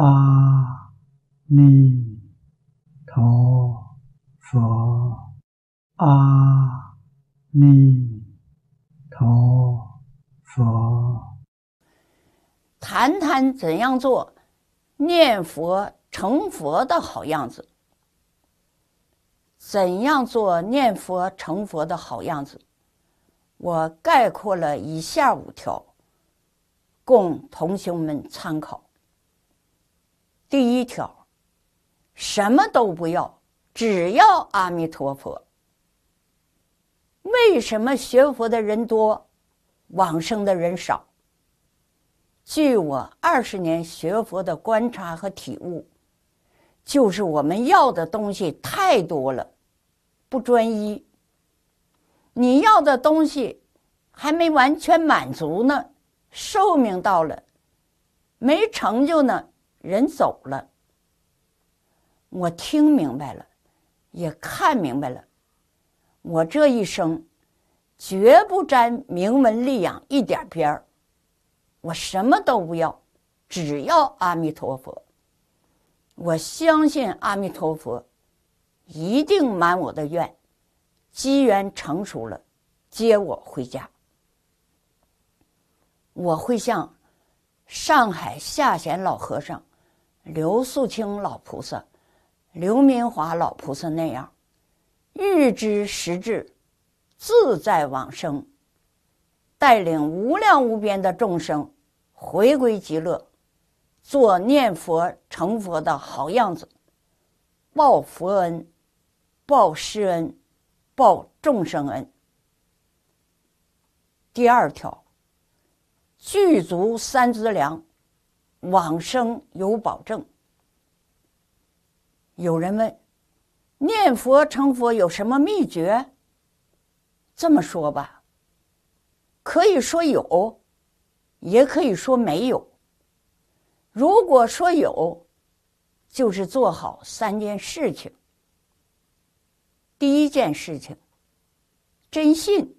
阿弥陀佛，阿弥陀佛。谈谈怎样做念佛成佛的好样子？怎样做念佛成佛的好样子？我概括了以下五条，供同学们参考。第一条，什么都不要，只要阿弥陀佛。为什么学佛的人多，往生的人少？据我二十年学佛的观察和体悟，就是我们要的东西太多了，不专一。你要的东西还没完全满足呢，寿命到了，没成就呢。人走了，我听明白了，也看明白了。我这一生绝不沾名闻利养一点边儿，我什么都不要，只要阿弥陀佛。我相信阿弥陀佛一定满我的愿，机缘成熟了，接我回家。我会向上海下贤老和尚。刘素清老菩萨、刘明华老菩萨那样，预知时至，自在往生，带领无量无边的众生回归极乐，做念佛成佛的好样子，报佛恩，报师恩，报众生恩。第二条，具足三资粮。往生有保证。有人问：念佛成佛有什么秘诀？这么说吧，可以说有，也可以说没有。如果说有，就是做好三件事情。第一件事情，真信，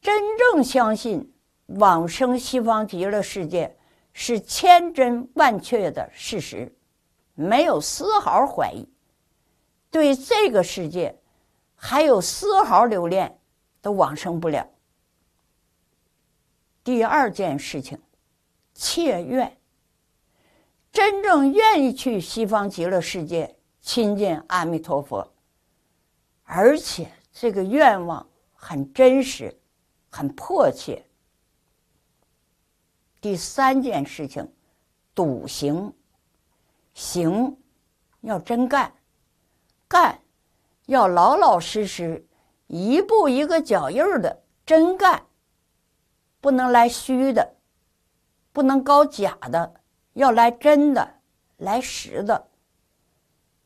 真正相信往生西方极乐世界。是千真万确的事实，没有丝毫怀疑。对这个世界还有丝毫留恋，都往生不了。第二件事情，切愿，真正愿意去西方极乐世界亲近阿弥陀佛，而且这个愿望很真实，很迫切。第三件事情，笃行，行要真干，干要老老实实，一步一个脚印儿的真干，不能来虚的，不能搞假的，要来真的，来实的，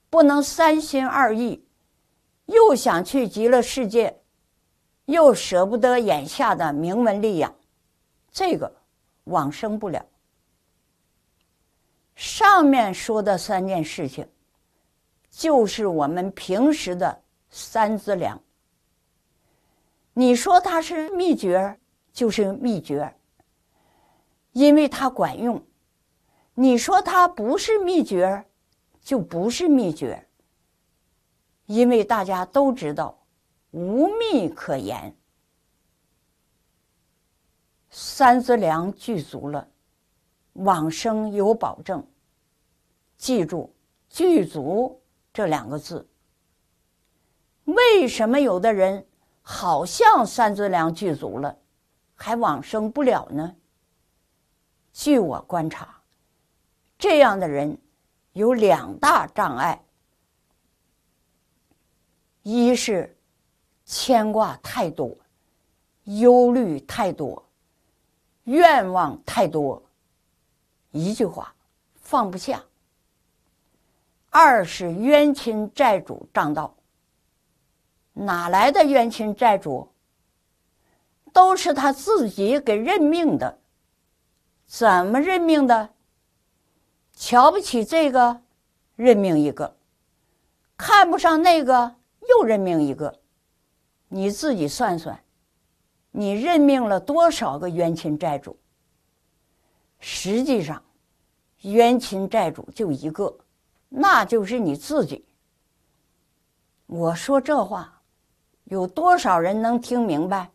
不能三心二意，又想去极乐世界，又舍不得眼下的名闻利养，这个。往生不了。上面说的三件事情，就是我们平时的三资粮。你说它是秘诀，就是秘诀，因为它管用；你说它不是秘诀，就不是秘诀，因为大家都知道，无秘可言。三资粮具足了，往生有保证。记住“具足”这两个字。为什么有的人好像三资粮具足了，还往生不了呢？据我观察，这样的人有两大障碍：一是牵挂太多，忧虑太多。愿望太多，一句话放不下。二是冤亲债主障道。哪来的冤亲债主？都是他自己给任命的。怎么任命的？瞧不起这个，任命一个；看不上那个，又任命一个。你自己算算。你任命了多少个冤亲债主？实际上，冤亲债主就一个，那就是你自己。我说这话，有多少人能听明白？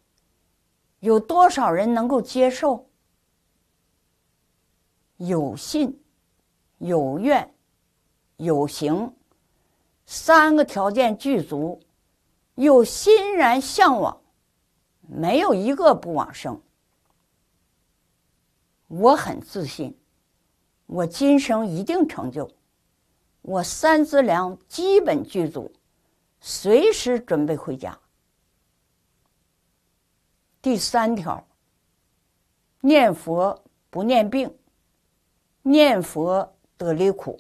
有多少人能够接受？有信，有愿，有行，三个条件具足，又欣然向往，没有一个不往生。我很自信，我今生一定成就。我三资粮基本具足，随时准备回家。第三条，念佛不念病。念佛得离苦，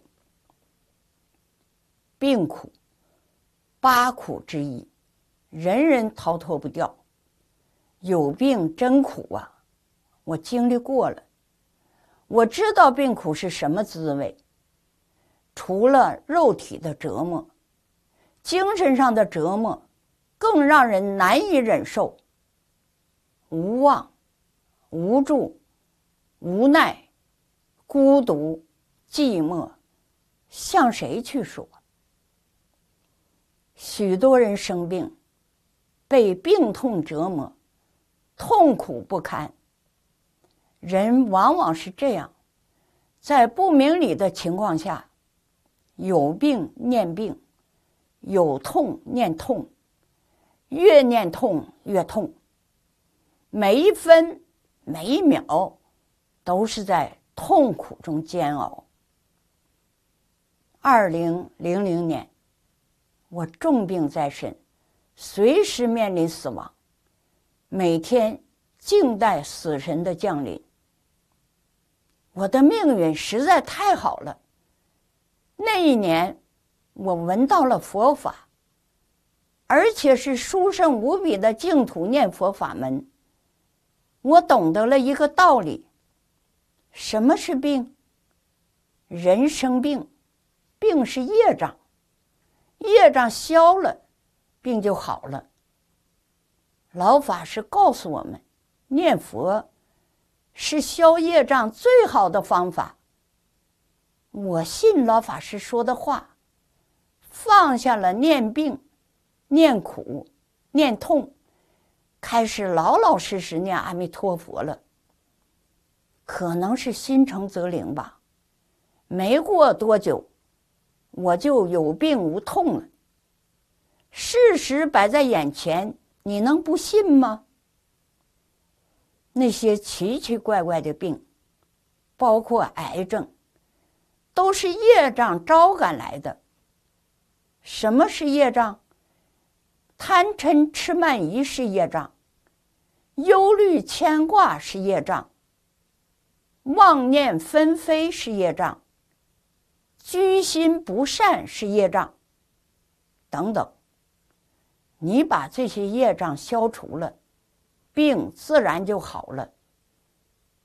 病苦，八苦之一，人人逃脱不掉。有病真苦啊！我经历过了，我知道病苦是什么滋味。除了肉体的折磨，精神上的折磨更让人难以忍受。无望、无助、无奈。孤独、寂寞，向谁去说？许多人生病，被病痛折磨，痛苦不堪。人往往是这样，在不明理的情况下，有病念病，有痛念痛，越念痛越痛，每一分每一秒都是在。痛苦中煎熬。二零零零年，我重病在身，随时面临死亡，每天静待死神的降临。我的命运实在太好了。那一年，我闻到了佛法，而且是殊胜无比的净土念佛法门。我懂得了一个道理。什么是病？人生病，病是业障，业障消了，病就好了。老法师告诉我们，念佛是消业障最好的方法。我信老法师说的话，放下了念病、念苦、念痛，开始老老实实念阿弥陀佛了。可能是心诚则灵吧，没过多久，我就有病无痛了。事实摆在眼前，你能不信吗？那些奇奇怪怪的病，包括癌症，都是业障招赶来的。什么是业障？贪嗔痴慢疑是业障，忧虑牵挂是业障。妄念纷飞是业障，居心不善是业障，等等。你把这些业障消除了，病自然就好了。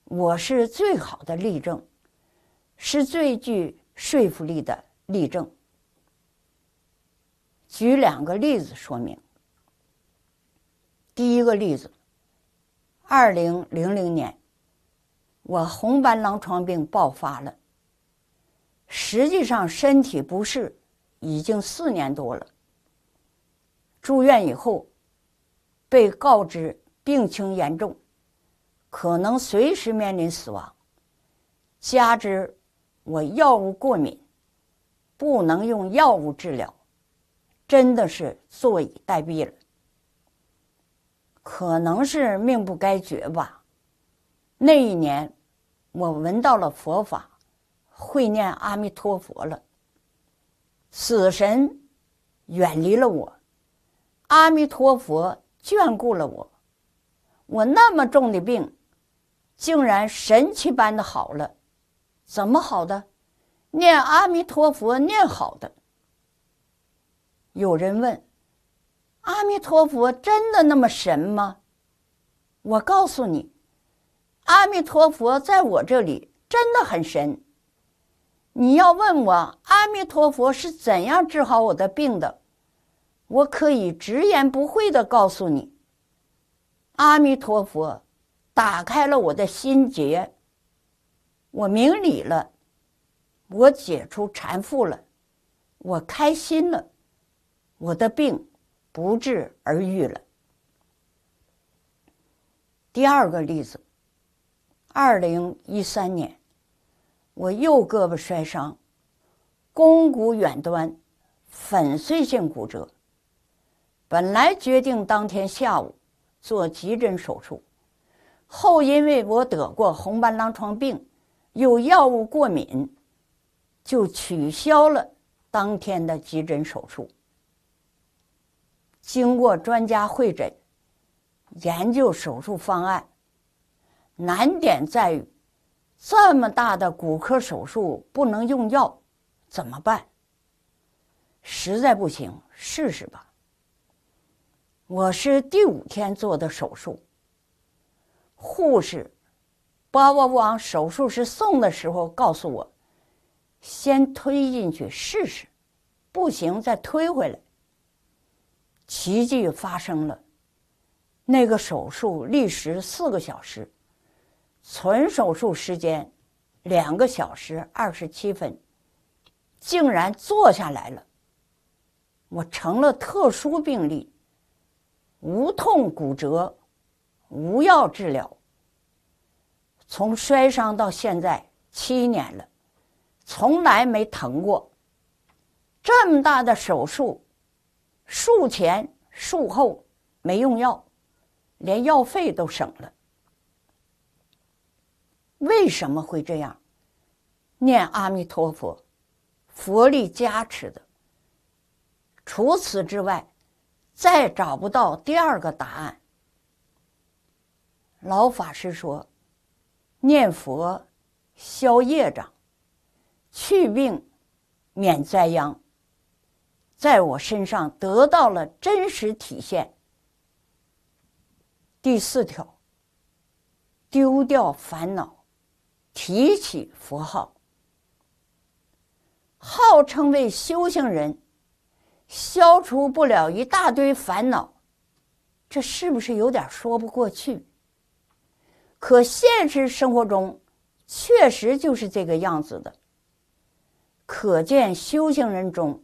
我是最好的例证，是最具说服力的例证。举两个例子说明。第一个例子，二零零零年。我红斑狼疮病爆发了，实际上身体不适已经四年多了。住院以后，被告知病情严重，可能随时面临死亡。加之我药物过敏，不能用药物治疗，真的是坐以待毙了。可能是命不该绝吧。那一年。我闻到了佛法，会念阿弥陀佛了。死神远离了我，阿弥陀佛眷顾了我。我那么重的病，竟然神奇般的好了。怎么好的？念阿弥陀佛念好的。有人问：阿弥陀佛真的那么神吗？我告诉你。阿弥陀佛，在我这里真的很神。你要问我阿弥陀佛是怎样治好我的病的，我可以直言不讳的告诉你：阿弥陀佛打开了我的心结，我明理了，我解除缠缚了，我开心了，我的病不治而愈了。第二个例子，二零一三年，我右胳膊摔伤，肱骨远端粉碎性骨折。本来决定当天下午做急诊手术，后因为我得过红斑狼疮病，有药物过敏，就取消了当天的急诊手术。经过专家会诊。研究手术方案，难点在于，这么大的骨科手术不能用药，怎么办？实在不行，试试吧。我是第五天做的手术，护士把我往手术室送的时候告诉我，先推进去试试，不行再推回来。奇迹发生了。那个手术历时四个小时，纯手术时间两个小时二十七分，竟然做下来了。我成了特殊病例，无痛骨折，无药治疗。从摔伤到现在七年了，从来没疼过。这么大的手术，术前术后没用药。连药费都省了，为什么会这样？念阿弥陀佛，佛力加持的。除此之外，再找不到第二个答案。老法师说：“念佛消业障，去病免灾殃。”在我身上得到了真实体现。第四条，丢掉烦恼，提起佛号。号称为修行人，消除不了一大堆烦恼，这是不是有点说不过去？可现实生活中，确实就是这个样子的。可见修行人中，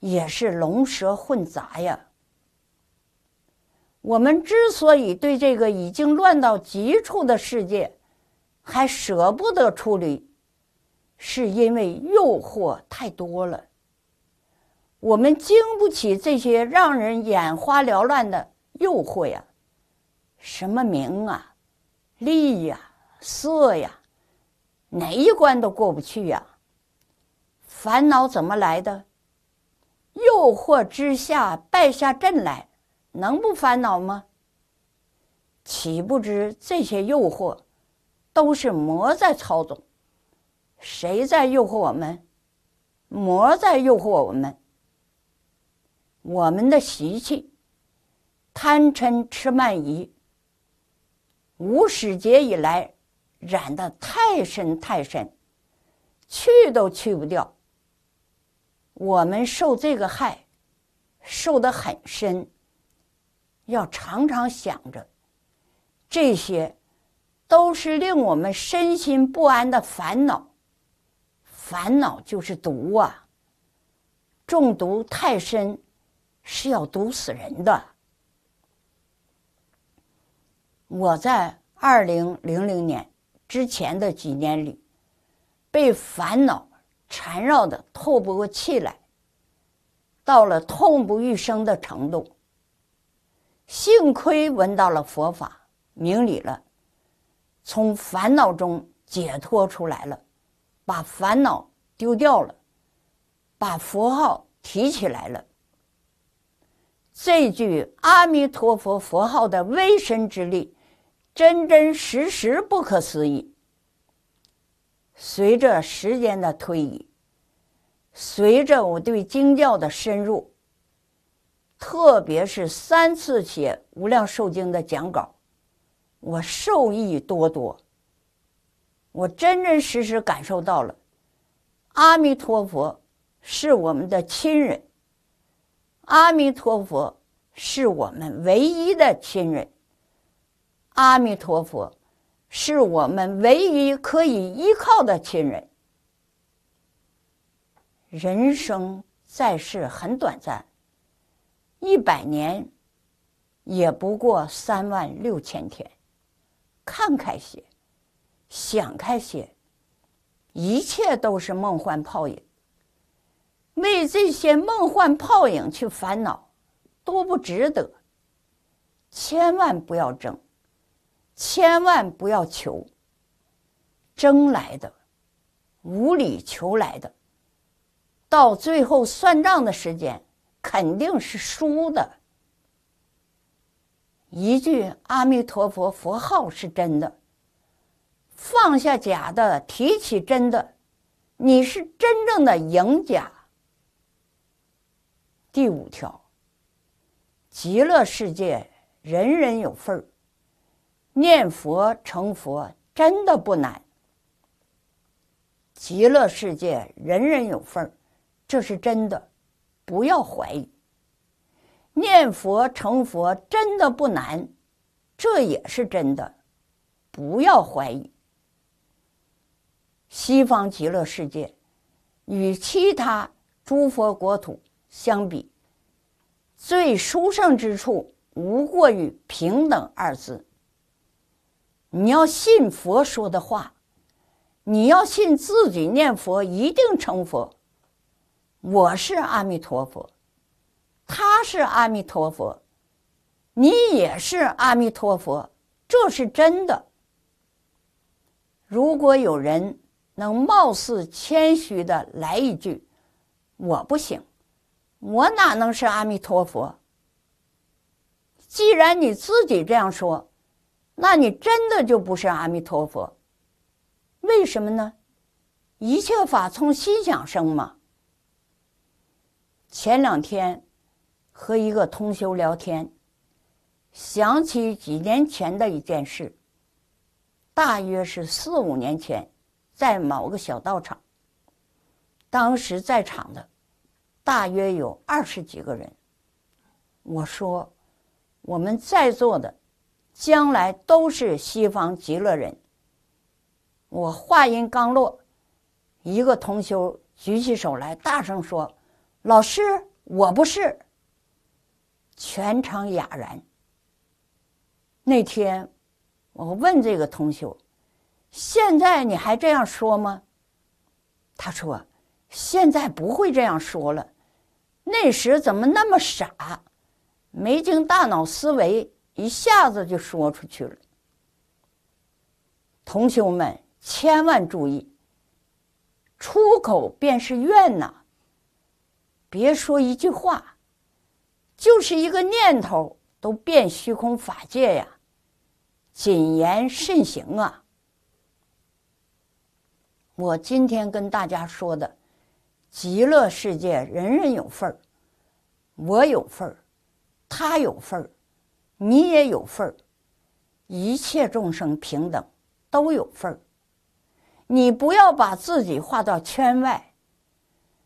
也是龙蛇混杂呀。我们之所以对这个已经乱到极处的世界还舍不得处理，是因为诱惑太多了。我们经不起这些让人眼花缭乱的诱惑呀，什么名啊、利呀、色呀，哪一关都过不去呀。烦恼怎么来的？诱惑之下败下阵来。能不烦恼吗？岂不知这些诱惑都是魔在操纵？谁在诱惑我们？魔在诱惑我们。我们的习气，贪嗔痴慢疑，无始劫以来染得太深太深，去都去不掉。我们受这个害，受得很深。要常常想着，这些都是令我们身心不安的烦恼。烦恼就是毒啊！中毒太深，是要毒死人的。我在二零零零年之前的几年里，被烦恼缠绕的透不过气来，到了痛不欲生的程度。幸亏闻到了佛法，明理了，从烦恼中解脱出来了，把烦恼丢掉了，把佛号提起来了。这句阿弥陀佛佛号的威神之力，真真实实不可思议。随着时间的推移，随着我对经教的深入。特别是三次写《无量寿经》的讲稿，我受益多多。我真真实实感受到了，阿弥陀佛是我们的亲人，阿弥陀佛是我们唯一的亲人，阿弥陀佛是我们唯一可以依靠的亲人，人生在世很短暂，一百年也不过三万六千天，看开些，想开些，一切都是梦幻泡影。为这些梦幻泡影去烦恼，多不值得。千万不要争，千万不要求。争来的，无理求来的，到最后算账的时间，肯定是输的。一句阿弥陀佛佛号是真的，放下假的，提起真的，你是真正的赢家。第五条，极乐世界人人有份儿，念佛成佛真的不难。极乐世界人人有份儿，这是真的，不要怀疑。念佛成佛真的不难，这也是真的，不要怀疑。西方极乐世界与其他诸佛国土。相比，最殊胜之处无过于平等二字。你要信佛说的话，你要信自己念佛一定成佛。我是阿弥陀佛，他是阿弥陀佛，你也是阿弥陀佛，这是真的。如果有人能貌似谦虚的来一句：“我不行。”我哪能是阿弥陀佛？既然你自己这样说，那你真的就不是阿弥陀佛。为什么呢？一切法从心想生嘛。前两天和一个同修聊天，想起几年前的一件事，大约是四五年前，在某个小道场，当时在场的。大约有二十几个人。我说，我们在座的将来都是西方极乐人。我话音刚落，一个同修举起手来，大声说：“老师，我不是。”全场哑然。那天，我问这个同修：“现在你还这样说吗？”他说：“现在不会这样说了。”那时怎么那么傻，没经大脑思维，一下子就说出去了。同学们千万注意，出口便是怨呐。别说一句话，就是一个念头都变虚空法界呀，谨言慎行啊！我今天跟大家说的。极乐世界人人有份儿，我有份儿，他有份儿，你也有份儿，一切众生平等，都有份儿。你不要把自己划到圈外。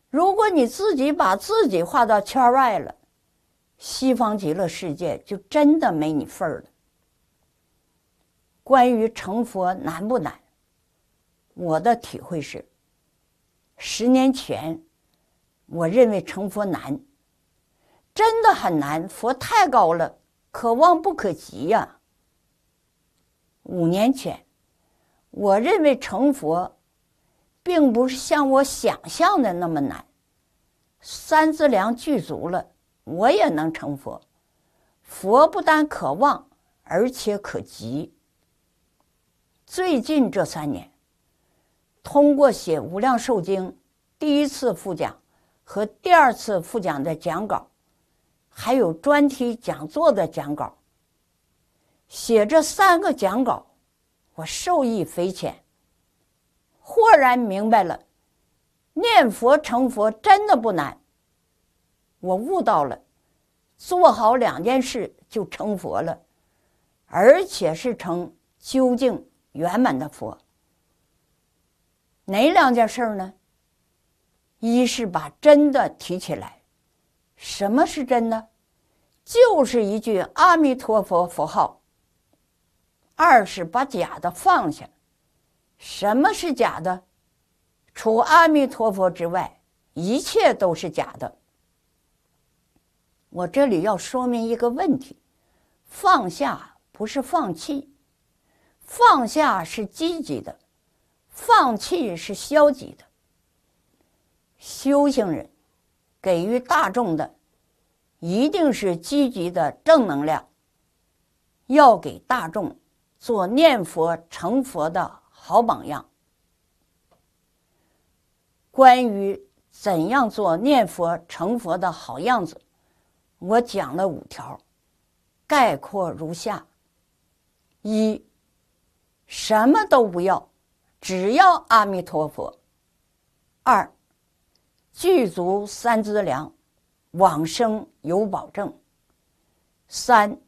如果你自己把自己划到圈外了，西方极乐世界就真的没你份儿了。关于成佛难不难？我的体会是。十年前，我认为成佛难，真的很难。佛太高了，可望不可及呀。五年前，我认为成佛，并不是像我想象的那么难。三资粮具足了，我也能成佛。佛不但可望，而且可及。最近这三年。通过写《无量寿经》第一次复讲和第二次复讲的讲稿，还有专题讲座的讲稿，写这三个讲稿，我受益匪浅。豁然明白了，念佛成佛真的不难。我悟到了，做好两件事就成佛了，而且是成究竟圆满的佛。哪两件事儿呢？一是把真的提起来，什么是真的？就是一句阿弥陀佛佛号。二是把假的放下，什么是假的？除阿弥陀佛之外，一切都是假的。我这里要说明一个问题：放下不是放弃，放下是积极的，放弃是消极的。修行人给予大众的一定是积极的正能量，要给大众做念佛成佛的好榜样。关于怎样做念佛成佛的好样子，我讲了五条，概括如下：一，什么都不要，只要阿弥陀佛；二，具足三资粮，往生有保证；三，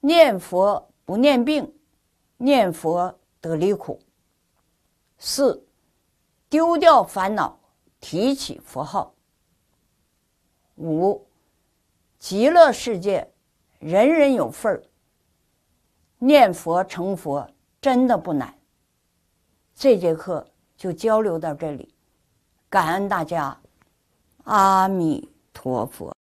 念佛不念病，念佛得离苦；四。丢掉烦恼，提起佛号。五，极乐世界，人人有份儿。念佛成佛真的不难。这节课就交流到这里，感恩大家，阿弥陀佛。